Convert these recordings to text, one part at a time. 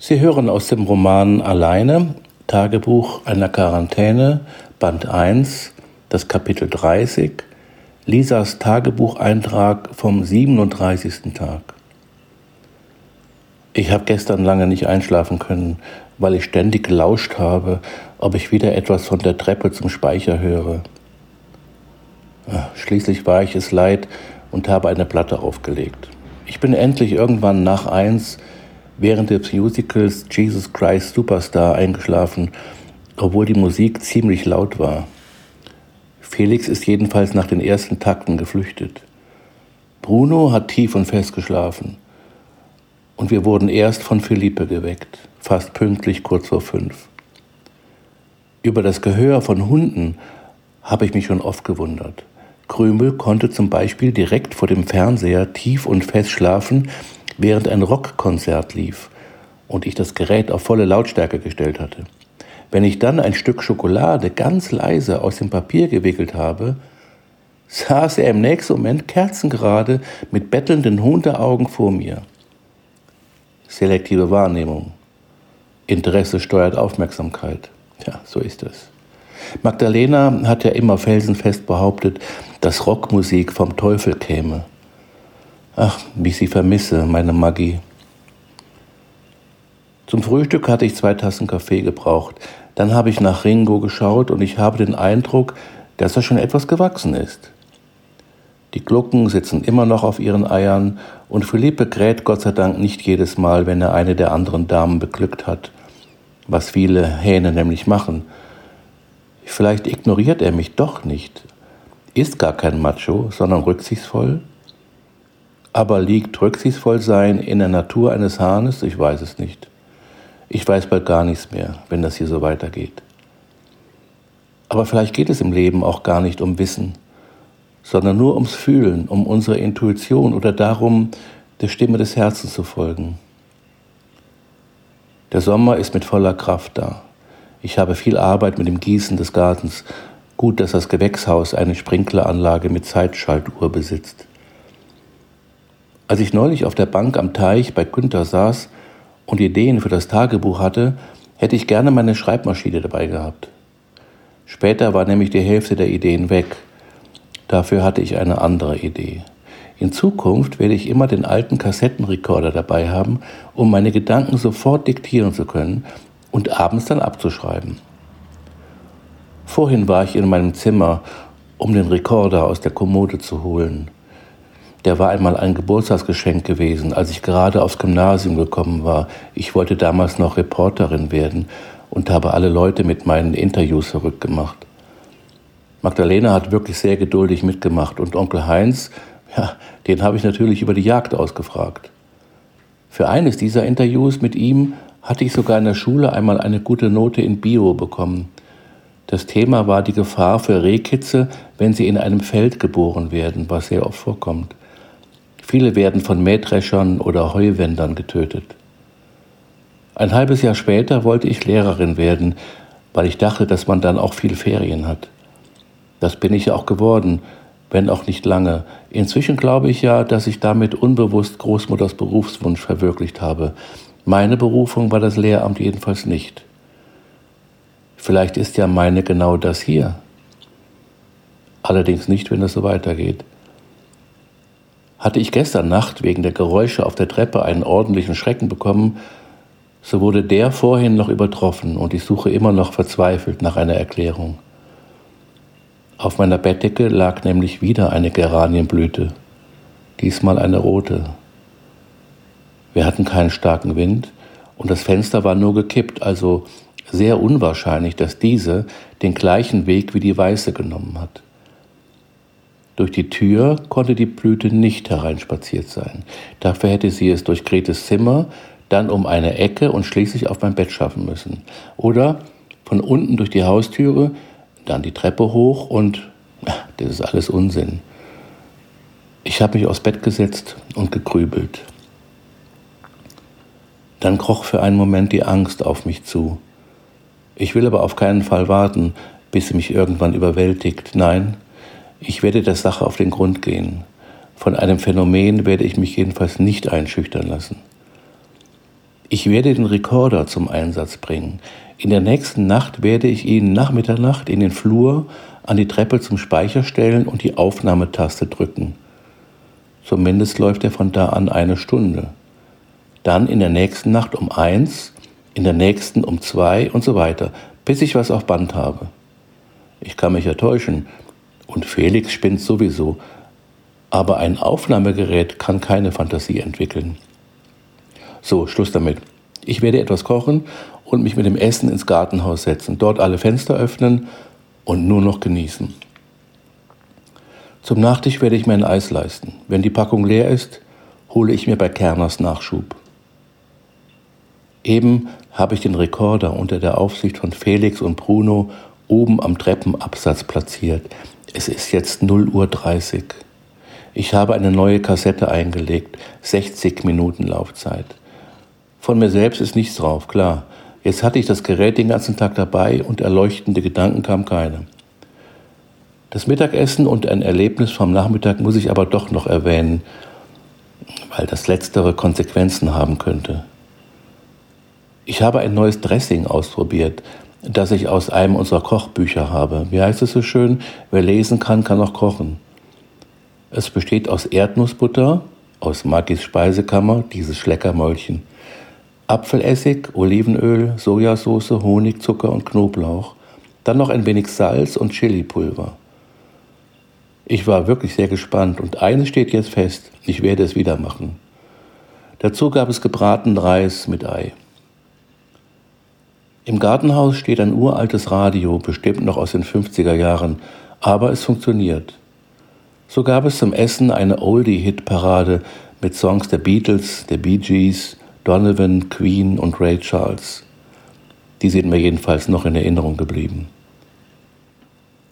Sie hören aus dem Roman Alleine, Tagebuch einer Quarantäne, Band 1, das Kapitel 30, Lisas Tagebucheintrag vom 37. Tag. Ich habe gestern lange nicht einschlafen können, weil ich ständig gelauscht habe, ob ich wieder etwas von der Treppe zum Speicher höre. Ah, schließlich war ich es leid und habe eine Platte aufgelegt. Ich bin endlich irgendwann nach eins während des Musicals Jesus Christ Superstar eingeschlafen, obwohl die Musik ziemlich laut war. Felix ist jedenfalls nach den ersten Takten geflüchtet. Bruno hat tief und fest geschlafen. Und wir wurden erst von Philippe geweckt, fast pünktlich kurz vor fünf. Über das Gehör von Hunden habe ich mich schon oft gewundert. Krümel konnte zum Beispiel direkt vor dem Fernseher tief und fest schlafen, während ein Rockkonzert lief und ich das Gerät auf volle Lautstärke gestellt hatte. Wenn ich dann ein Stück Schokolade ganz leise aus dem Papier gewickelt habe, saß er im nächsten Moment kerzengerade mit bettelnden Hundeaugen vor mir. Selektive Wahrnehmung. Interesse steuert Aufmerksamkeit. Ja, so ist es. Magdalena hat ja immer felsenfest behauptet, dass Rockmusik vom Teufel käme. Ach, wie ich sie vermisse, meine Maggie. Zum Frühstück hatte ich zwei Tassen Kaffee gebraucht. Dann habe ich nach Ringo geschaut und ich habe den Eindruck, dass er schon etwas gewachsen ist. Die Glucken sitzen immer noch auf ihren Eiern und Philippe kräht Gott sei Dank nicht jedes Mal, wenn er eine der anderen Damen beglückt hat, was viele Hähne nämlich machen. Vielleicht ignoriert er mich doch nicht, ist gar kein Macho, sondern rücksichtsvoll aber liegt Rücksichtsvollsein in der Natur eines Hahnes? Ich weiß es nicht. Ich weiß bald gar nichts mehr, wenn das hier so weitergeht. Aber vielleicht geht es im Leben auch gar nicht um Wissen, sondern nur ums Fühlen, um unsere Intuition oder darum, der Stimme des Herzens zu folgen. Der Sommer ist mit voller Kraft da. Ich habe viel Arbeit mit dem Gießen des Gartens. Gut, dass das Gewächshaus eine Sprinkleranlage mit Zeitschaltuhr besitzt. Als ich neulich auf der Bank am Teich bei Günther saß und Ideen für das Tagebuch hatte, hätte ich gerne meine Schreibmaschine dabei gehabt. Später war nämlich die Hälfte der Ideen weg. Dafür hatte ich eine andere Idee. In Zukunft werde ich immer den alten Kassettenrekorder dabei haben, um meine Gedanken sofort diktieren zu können und abends dann abzuschreiben. Vorhin war ich in meinem Zimmer, um den Rekorder aus der Kommode zu holen der war einmal ein Geburtstagsgeschenk gewesen, als ich gerade aufs Gymnasium gekommen war. Ich wollte damals noch Reporterin werden und habe alle Leute mit meinen Interviews zurückgemacht. Magdalena hat wirklich sehr geduldig mitgemacht und Onkel Heinz, ja, den habe ich natürlich über die Jagd ausgefragt. Für eines dieser Interviews mit ihm hatte ich sogar in der Schule einmal eine gute Note in Bio bekommen. Das Thema war die Gefahr für Rehkitze, wenn sie in einem Feld geboren werden, was sehr oft vorkommt. Viele werden von Mähdreschern oder Heuwändern getötet. Ein halbes Jahr später wollte ich Lehrerin werden, weil ich dachte, dass man dann auch viel Ferien hat. Das bin ich auch geworden, wenn auch nicht lange. Inzwischen glaube ich ja, dass ich damit unbewusst Großmutters Berufswunsch verwirklicht habe. Meine Berufung war das Lehramt jedenfalls nicht. Vielleicht ist ja meine genau das hier. Allerdings nicht, wenn es so weitergeht. Hatte ich gestern Nacht wegen der Geräusche auf der Treppe einen ordentlichen Schrecken bekommen, so wurde der vorhin noch übertroffen und ich suche immer noch verzweifelt nach einer Erklärung. Auf meiner Bettdecke lag nämlich wieder eine Geranienblüte, diesmal eine rote. Wir hatten keinen starken Wind und das Fenster war nur gekippt, also sehr unwahrscheinlich, dass diese den gleichen Weg wie die weiße genommen hat. Durch die Tür konnte die Blüte nicht hereinspaziert sein. Dafür hätte sie es durch Gretes Zimmer, dann um eine Ecke und schließlich auf mein Bett schaffen müssen. Oder von unten durch die Haustüre, dann die Treppe hoch und ach, das ist alles Unsinn. Ich habe mich aufs Bett gesetzt und gegrübelt. Dann kroch für einen Moment die Angst auf mich zu. Ich will aber auf keinen Fall warten, bis sie mich irgendwann überwältigt. Nein, ich werde der Sache auf den Grund gehen. Von einem Phänomen werde ich mich jedenfalls nicht einschüchtern lassen. Ich werde den Rekorder zum Einsatz bringen. In der nächsten Nacht werde ich ihn nach Mitternacht in den Flur an die Treppe zum Speicher stellen und die Aufnahmetaste drücken. Zumindest läuft er von da an eine Stunde. Dann in der nächsten Nacht um eins, in der nächsten um zwei und so weiter, bis ich was auf Band habe. Ich kann mich ja täuschen und Felix spinnt sowieso, aber ein Aufnahmegerät kann keine Fantasie entwickeln. So, Schluss damit. Ich werde etwas kochen und mich mit dem Essen ins Gartenhaus setzen, dort alle Fenster öffnen und nur noch genießen. Zum Nachtisch werde ich mir ein Eis leisten. Wenn die Packung leer ist, hole ich mir bei Kerners Nachschub. Eben habe ich den Rekorder unter der Aufsicht von Felix und Bruno oben am Treppenabsatz platziert. Es ist jetzt 0 Uhr 30. Ich habe eine neue Kassette eingelegt, 60 Minuten Laufzeit. Von mir selbst ist nichts drauf, klar. Jetzt hatte ich das Gerät den ganzen Tag dabei und erleuchtende Gedanken kam keine. Das Mittagessen und ein Erlebnis vom Nachmittag muss ich aber doch noch erwähnen, weil das letztere Konsequenzen haben könnte. Ich habe ein neues Dressing ausprobiert, das ich aus einem unserer Kochbücher habe. Wie heißt es so schön? Wer lesen kann, kann auch kochen. Es besteht aus Erdnussbutter, aus Magis Speisekammer, dieses Schleckermäulchen, Apfelessig, Olivenöl, Sojasauce, Honig, Zucker und Knoblauch, dann noch ein wenig Salz und Chilipulver. Ich war wirklich sehr gespannt und eines steht jetzt fest, ich werde es wieder machen. Dazu gab es gebratenen Reis mit Ei. Im Gartenhaus steht ein uraltes Radio, bestimmt noch aus den 50er Jahren, aber es funktioniert. So gab es zum Essen eine Oldie-Hit-Parade mit Songs der Beatles, der Bee Gees, Donovan, Queen und Ray Charles. Die sind mir jedenfalls noch in Erinnerung geblieben.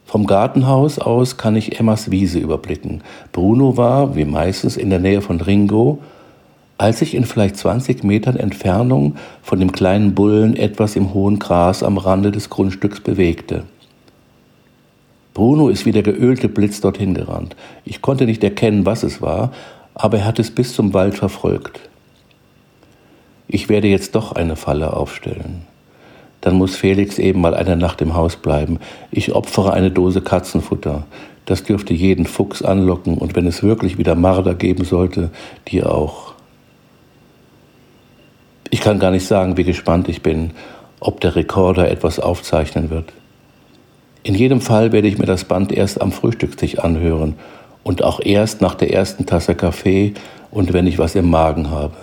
Vom Gartenhaus aus kann ich Emmas Wiese überblicken. Bruno war, wie meistens, in der Nähe von Ringo, als sich in vielleicht 20 Metern Entfernung von dem kleinen Bullen etwas im hohen Gras am Rande des Grundstücks bewegte. Bruno ist wie der geölte Blitz dorthin gerannt. Ich konnte nicht erkennen, was es war, aber er hat es bis zum Wald verfolgt. Ich werde jetzt doch eine Falle aufstellen dann muss Felix eben mal eine Nacht im Haus bleiben. Ich opfere eine Dose Katzenfutter. Das dürfte jeden Fuchs anlocken und wenn es wirklich wieder Marder geben sollte, die auch. Ich kann gar nicht sagen, wie gespannt ich bin, ob der Rekorder etwas aufzeichnen wird. In jedem Fall werde ich mir das Band erst am Frühstückstisch anhören und auch erst nach der ersten Tasse Kaffee und wenn ich was im Magen habe.